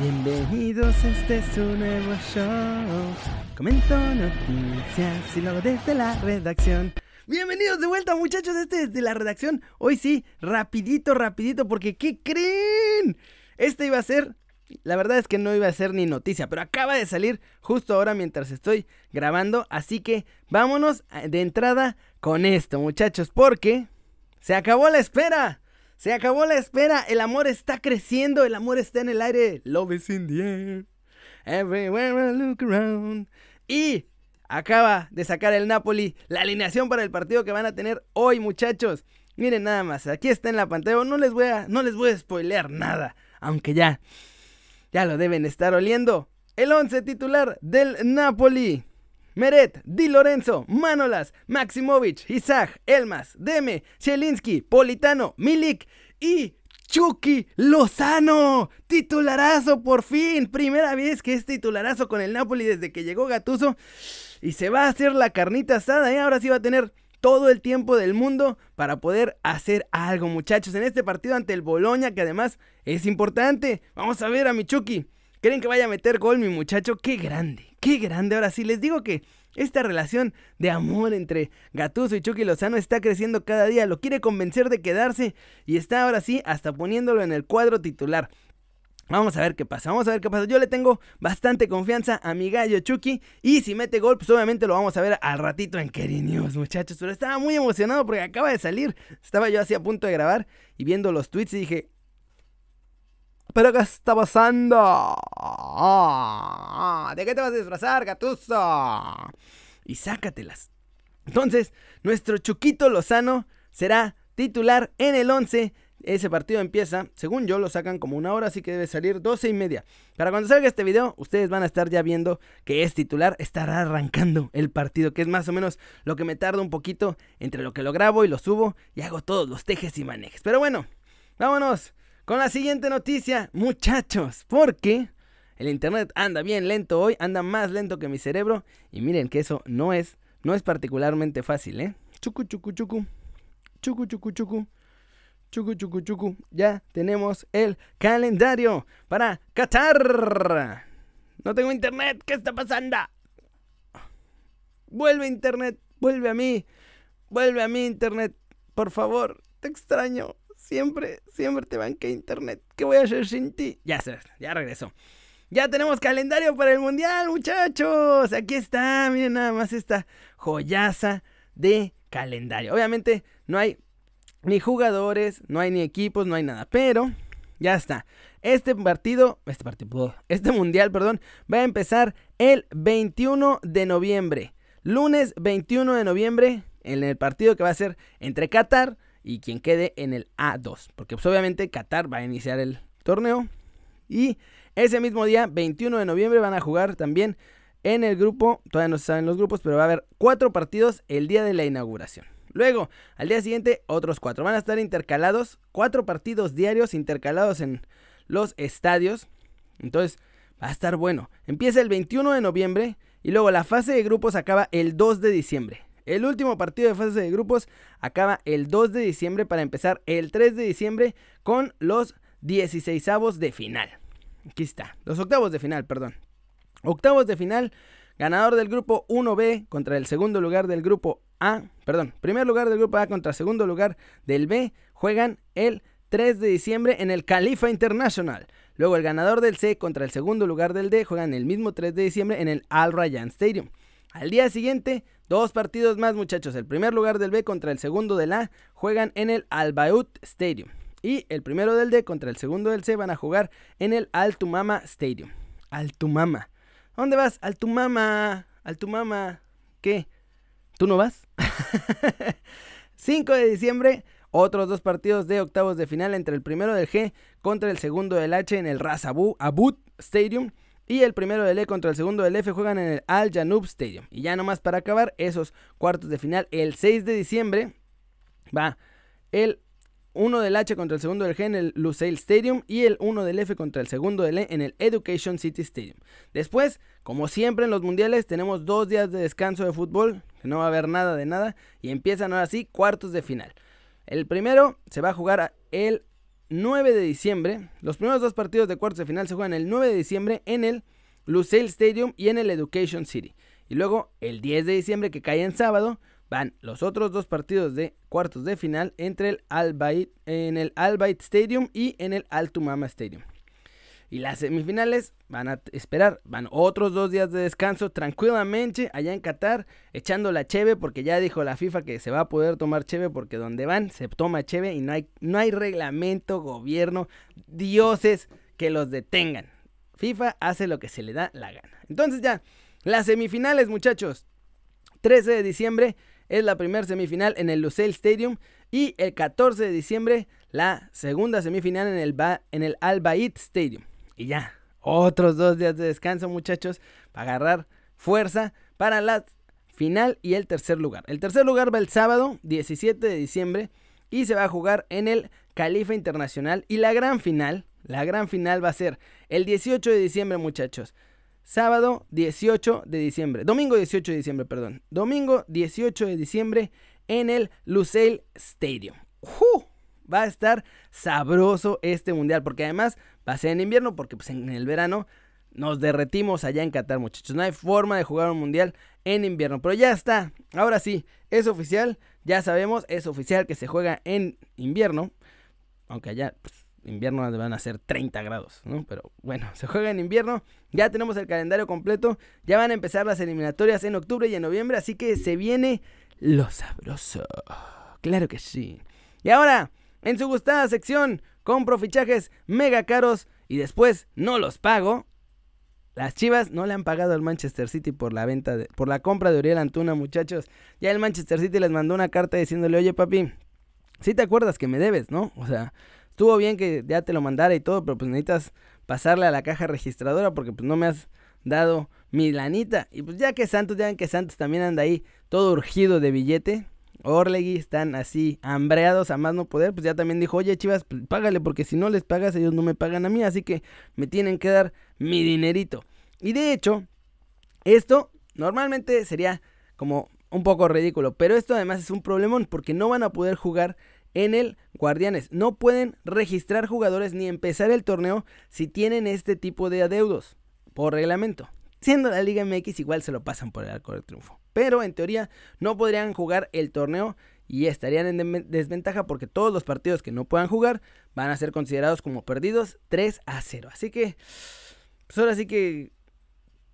Bienvenidos, este es un nuevo show. Comento noticias y luego desde la redacción. Bienvenidos de vuelta muchachos, este es de la redacción. Hoy sí, rapidito, rapidito, porque ¿qué creen? Este iba a ser, la verdad es que no iba a ser ni noticia, pero acaba de salir justo ahora mientras estoy grabando. Así que vámonos de entrada con esto muchachos, porque se acabó la espera. Se acabó la espera, el amor está creciendo, el amor está en el aire. Love is in the air. Everywhere I look around. Y acaba de sacar el Napoli la alineación para el partido que van a tener hoy, muchachos. Miren nada más, aquí está en la pantalla. No les voy a, no les voy a spoilear nada, aunque ya, ya lo deben estar oliendo. El 11 titular del Napoli. Meret, Di Lorenzo, Manolas, Maximovic, Isaac, Elmas, Deme, Chelinski, Politano, Milik y Chucky Lozano. Titularazo por fin. Primera vez que es titularazo con el Napoli desde que llegó Gatuso. Y se va a hacer la carnita asada, ¿eh? Ahora sí va a tener todo el tiempo del mundo para poder hacer algo, muchachos, en este partido ante el Boloña, que además es importante. Vamos a ver a mi Chucky. ¿Creen que vaya a meter gol, mi muchacho? ¡Qué grande! ¡Qué grande! Ahora sí, les digo que esta relación de amor entre Gatuso y Chucky Lozano está creciendo cada día. Lo quiere convencer de quedarse y está ahora sí hasta poniéndolo en el cuadro titular. Vamos a ver qué pasa, vamos a ver qué pasa. Yo le tengo bastante confianza a mi gallo Chucky. Y si mete gol, pues obviamente lo vamos a ver al ratito en Keri muchachos. Pero estaba muy emocionado porque acaba de salir. Estaba yo así a punto de grabar y viendo los tweets y dije, ¿Pero qué está pasando? Ah, ¿De qué te vas a disfrazar, gatuso? Y sácatelas. Entonces, nuestro Chuquito Lozano será titular en el 11. Ese partido empieza, según yo, lo sacan como una hora, así que debe salir 12 y media. Para cuando salga este video, ustedes van a estar ya viendo que es titular, estará arrancando el partido, que es más o menos lo que me tarda un poquito entre lo que lo grabo y lo subo y hago todos los tejes y manejes. Pero bueno, vámonos con la siguiente noticia, muchachos, porque el internet anda bien lento hoy, anda más lento que mi cerebro y miren que eso no es no es particularmente fácil, ¿eh? Chucu chucu chucu. Chucu chucu chucu. Chucu chucu chucu. Ya tenemos el calendario para Qatar. No tengo internet, ¿qué está pasando? Vuelve internet, vuelve a mí. Vuelve a mí internet, por favor, te extraño. Siempre, siempre te banqué internet. ¿Qué voy a hacer sin ti? Ya ya regresó. Ya tenemos calendario para el mundial, muchachos. Aquí está, miren nada más esta joyaza de calendario. Obviamente no hay ni jugadores, no hay ni equipos, no hay nada, pero ya está. Este partido, este partido, este mundial, perdón, va a empezar el 21 de noviembre. Lunes 21 de noviembre, en el partido que va a ser entre Qatar y quien quede en el A2. Porque pues, obviamente Qatar va a iniciar el torneo. Y ese mismo día, 21 de noviembre, van a jugar también en el grupo. Todavía no se saben los grupos, pero va a haber cuatro partidos el día de la inauguración. Luego, al día siguiente, otros cuatro. Van a estar intercalados, cuatro partidos diarios intercalados en los estadios. Entonces, va a estar bueno. Empieza el 21 de noviembre y luego la fase de grupos acaba el 2 de diciembre. El último partido de fase de grupos acaba el 2 de diciembre para empezar el 3 de diciembre con los 16 de final. Aquí está, los octavos de final, perdón. Octavos de final, ganador del grupo 1B contra el segundo lugar del grupo A, perdón, primer lugar del grupo A contra segundo lugar del B, juegan el 3 de diciembre en el Califa International. Luego el ganador del C contra el segundo lugar del D juegan el mismo 3 de diciembre en el Al Rayyan Stadium. Al día siguiente, dos partidos más muchachos. El primer lugar del B contra el segundo del A juegan en el Al Baut Stadium. Y el primero del D contra el segundo del C van a jugar en el Altumama Stadium. Altumama. ¿Dónde vas? Altumama. Altumama. ¿Qué? ¿Tú no vas? 5 de diciembre, otros dos partidos de octavos de final entre el primero del G contra el segundo del H en el Ras Abut Stadium. Y el primero del E contra el segundo del F juegan en el Al Janub Stadium. Y ya nomás para acabar esos cuartos de final, el 6 de diciembre va el 1 del H contra el segundo del G en el Lusail Stadium y el 1 del F contra el segundo del E en el Education City Stadium. Después, como siempre en los mundiales, tenemos dos días de descanso de fútbol, que no va a haber nada de nada, y empiezan ahora sí cuartos de final. El primero se va a jugar el 9 de diciembre. Los primeros dos partidos de cuartos de final se juegan el 9 de diciembre en el Lusail Stadium y en el Education City. Y luego el 10 de diciembre, que cae en sábado, van los otros dos partidos de cuartos de final entre el Albayt, en el Albayt Stadium y en el Altumama Stadium. Y las semifinales van a esperar, van otros dos días de descanso tranquilamente allá en Qatar, echando la cheve, porque ya dijo la FIFA que se va a poder tomar cheve, porque donde van se toma cheve y no hay, no hay reglamento, gobierno, dioses que los detengan. FIFA hace lo que se le da la gana. Entonces ya, las semifinales muchachos, 13 de diciembre es la primera semifinal en el Lusail Stadium y el 14 de diciembre la segunda semifinal en el, en el Al Bayt Stadium. Y ya, otros dos días de descanso, muchachos, para agarrar fuerza para la final y el tercer lugar. El tercer lugar va el sábado 17 de diciembre y se va a jugar en el Califa Internacional. Y la gran final, la gran final va a ser el 18 de diciembre, muchachos. Sábado 18 de diciembre. Domingo 18 de diciembre, perdón. Domingo 18 de diciembre en el Lusail Stadium. Va a estar sabroso este mundial porque además va a ser en invierno porque pues en el verano nos derretimos allá en Qatar, muchachos. No hay forma de jugar un mundial en invierno, pero ya está. Ahora sí, es oficial, ya sabemos, es oficial que se juega en invierno, aunque allá pues, invierno van a ser 30 grados, ¿no? Pero bueno, se juega en invierno, ya tenemos el calendario completo, ya van a empezar las eliminatorias en octubre y en noviembre, así que se viene lo sabroso. Claro que sí. Y ahora, en su gustada sección, compro fichajes mega caros y después no los pago. Las Chivas no le han pagado al Manchester City por la venta por la compra de Uriel Antuna, muchachos. Ya el Manchester City les mandó una carta diciéndole, "Oye, papi, si te acuerdas que me debes, ¿no? O sea, estuvo bien que ya te lo mandara y todo, pero pues necesitas pasarle a la caja registradora porque pues no me has dado mi lanita." Y pues ya que Santos, ya que Santos también anda ahí todo urgido de billete. Orlegui están así hambreados a más no poder, pues ya también dijo, oye Chivas, pues, págale porque si no les pagas ellos no me pagan a mí, así que me tienen que dar mi dinerito. Y de hecho, esto normalmente sería como un poco ridículo, pero esto además es un problemón porque no van a poder jugar en el Guardianes. No pueden registrar jugadores ni empezar el torneo si tienen este tipo de adeudos por reglamento. Siendo la Liga MX igual se lo pasan por el arco del triunfo pero en teoría no podrían jugar el torneo y estarían en desventaja porque todos los partidos que no puedan jugar van a ser considerados como perdidos 3 a 0. Así que, pues ahora sí que,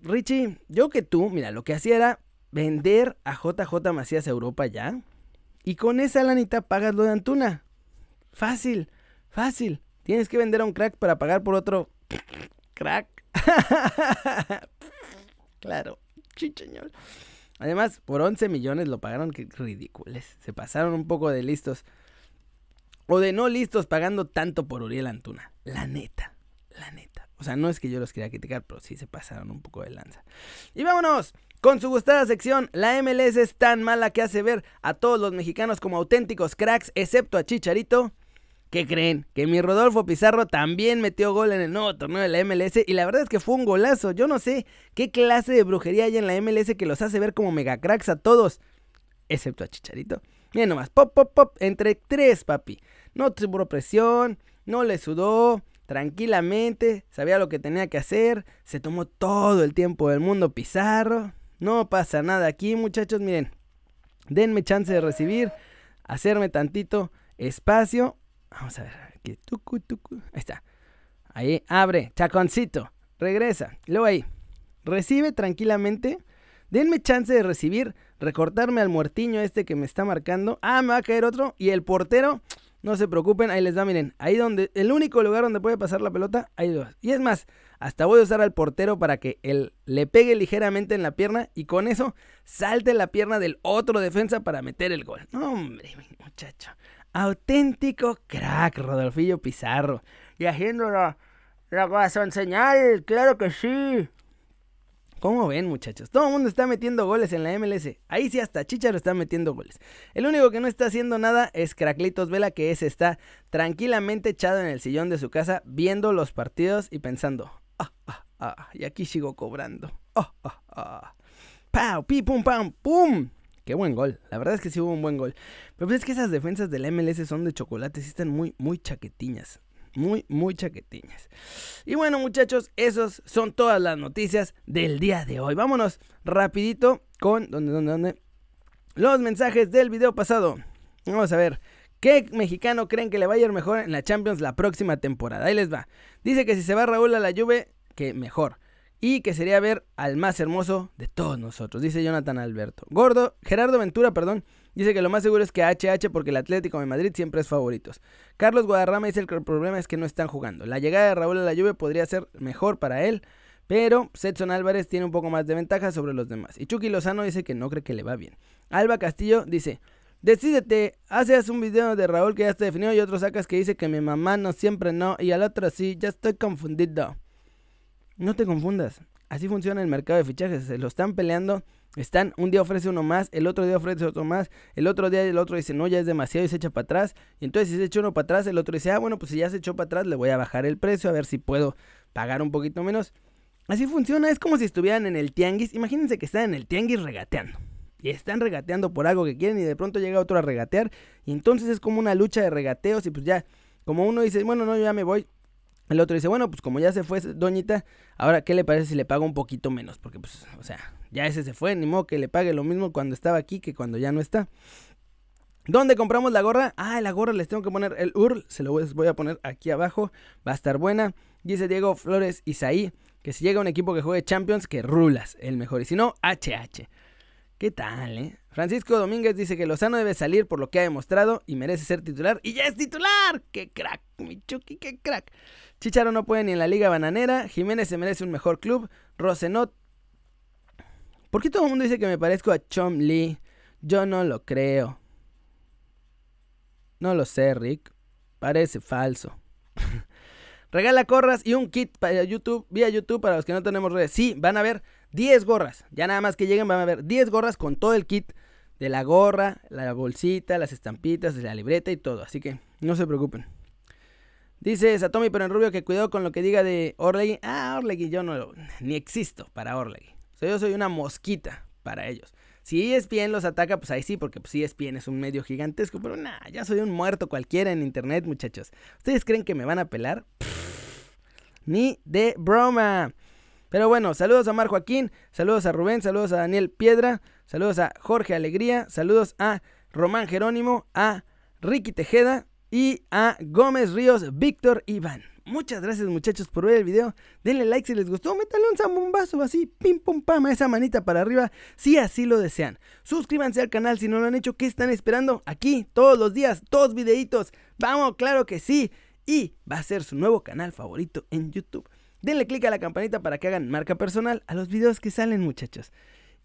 Richie, yo que tú, mira, lo que hacía era vender a JJ Macías a Europa ya y con esa lanita pagas lo de Antuna. Fácil, fácil. Tienes que vender a un crack para pagar por otro crack. claro, chicheñol. Además, por 11 millones lo pagaron, qué ridículos. Se pasaron un poco de listos. O de no listos pagando tanto por Uriel Antuna. La neta, la neta. O sea, no es que yo los quería criticar, pero sí se pasaron un poco de lanza. Y vámonos con su gustada sección. La MLS es tan mala que hace ver a todos los mexicanos como auténticos cracks, excepto a Chicharito. ¿Qué creen? Que mi Rodolfo Pizarro también metió gol en el nuevo torneo de la MLS y la verdad es que fue un golazo. Yo no sé qué clase de brujería hay en la MLS que los hace ver como mega cracks a todos, excepto a Chicharito. Miren nomás, pop, pop, pop, entre tres, papi. No tuvo presión, no le sudó, tranquilamente, sabía lo que tenía que hacer, se tomó todo el tiempo del mundo Pizarro. No pasa nada aquí, muchachos, miren. Denme chance de recibir, hacerme tantito espacio Vamos a ver. Aquí. Ahí está. Ahí abre. Chaconcito. Regresa. Luego ahí. Recibe tranquilamente. Denme chance de recibir. Recortarme al muertiño este que me está marcando. Ah, me va a caer otro. Y el portero. No se preocupen, ahí les va, miren, ahí donde, el único lugar donde puede pasar la pelota, ahí dos. Y es más, hasta voy a usar al portero para que él le pegue ligeramente en la pierna y con eso salte la pierna del otro defensa para meter el gol. Hombre, muchacho auténtico crack, Rodolfillo Pizarro. Y haciendo la, la señal, claro que sí. ¿Cómo ven, muchachos? Todo el mundo está metiendo goles en la MLS. Ahí sí, hasta Chicharo está metiendo goles. El único que no está haciendo nada es Craclitos Vela, que ese está tranquilamente echado en el sillón de su casa, viendo los partidos y pensando: ah, ah, ah, y aquí sigo cobrando. Ah, ah, ah. ¡Pau! ¡Pi, pum, pam! ¡Pum! Qué buen gol. La verdad es que sí hubo un buen gol. Pero pues es que esas defensas del MLS son de chocolate. Sí están muy, muy chaquetiñas. Muy, muy chaquetiñas. Y bueno, muchachos, esos son todas las noticias del día de hoy. Vámonos rapidito con... ¿Dónde, dónde, dónde? Los mensajes del video pasado. Vamos a ver. ¿Qué mexicano creen que le va a ir mejor en la Champions la próxima temporada? Ahí les va. Dice que si se va Raúl a la Juve, que mejor y que sería ver al más hermoso de todos nosotros, dice Jonathan Alberto. Gordo, Gerardo Ventura, perdón, dice que lo más seguro es que HH porque el Atlético de Madrid siempre es favoritos. Carlos Guadarrama dice que el problema es que no están jugando. La llegada de Raúl a la lluvia podría ser mejor para él, pero Setson Álvarez tiene un poco más de ventaja sobre los demás. Y Chucky Lozano dice que no cree que le va bien. Alba Castillo dice, Decídete, haces un video de Raúl que ya está definido y otro sacas que dice que mi mamá no siempre no y al otro sí, ya estoy confundido. No te confundas. Así funciona el mercado de fichajes. Se lo están peleando. Están, un día ofrece uno más, el otro día ofrece otro más, el otro día el otro dice, no, ya es demasiado y se echa para atrás. Y entonces si se echa uno para atrás, el otro dice, ah, bueno, pues si ya se echó para atrás, le voy a bajar el precio a ver si puedo pagar un poquito menos. Así funciona, es como si estuvieran en el tianguis. Imagínense que están en el tianguis regateando. Y están regateando por algo que quieren y de pronto llega otro a regatear. Y entonces es como una lucha de regateos y pues ya, como uno dice, bueno, no, yo ya me voy, el otro dice, bueno, pues como ya se fue Doñita, ahora qué le parece si le pago un poquito menos, porque pues, o sea, ya ese se fue, ni modo que le pague lo mismo cuando estaba aquí que cuando ya no está. ¿Dónde compramos la gorra? Ah, la gorra les tengo que poner el URL, se lo voy a poner aquí abajo, va a estar buena. Dice Diego Flores Isaí, que si llega un equipo que juegue Champions, que rulas, el mejor, y si no, HH. ¿Qué tal, eh? Francisco Domínguez dice que Lozano debe salir por lo que ha demostrado y merece ser titular. ¡Y ya es titular! ¡Qué crack, mi Chucky, qué crack! Chicharo no puede ni en la Liga Bananera. Jiménez se merece un mejor club. Rosenot. ¿Por qué todo el mundo dice que me parezco a Chom Lee? Yo no lo creo. No lo sé, Rick. Parece falso. Regala corras y un kit para YouTube, vía YouTube para los que no tenemos redes. Sí, van a ver 10 gorras. Ya nada más que lleguen van a ver 10 gorras con todo el kit de la gorra, la bolsita, las estampitas, la libreta y todo. Así que no se preocupen. Dice Satomi pero en rubio que cuidado con lo que diga de Orlegui. Ah, Orlegui yo no ni existo para Orlegui. O sea, yo soy una mosquita para ellos. Si ESPN los ataca, pues ahí sí, porque pues ESPN es un medio gigantesco. Pero nada, ya soy un muerto cualquiera en internet, muchachos. ¿Ustedes creen que me van a pelar? ni de broma. Pero bueno, saludos a Mar Joaquín, saludos a Rubén, saludos a Daniel Piedra, saludos a Jorge Alegría, saludos a Román Jerónimo, a Ricky Tejeda y a Gómez Ríos, Víctor Iván. Muchas gracias muchachos por ver el video. Denle like si les gustó. Métanle un zambombazo así, pim pum pam, esa manita para arriba si así lo desean. Suscríbanse al canal si no lo han hecho. ¿Qué están esperando? Aquí, todos los días, todos videitos. Vamos, claro que sí. Y va a ser su nuevo canal favorito en YouTube. Denle click a la campanita para que hagan marca personal a los videos que salen muchachos.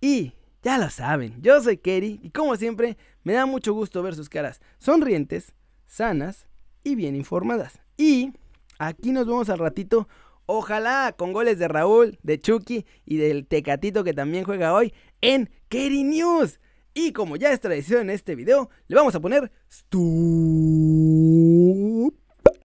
Y ya lo saben, yo soy Kerry y como siempre me da mucho gusto ver sus caras sonrientes, sanas y bien informadas. Y aquí nos vemos al ratito, ojalá con goles de Raúl, de Chucky y del Tecatito que también juega hoy en Kerry News. Y como ya es tradición en este video, le vamos a poner... Stu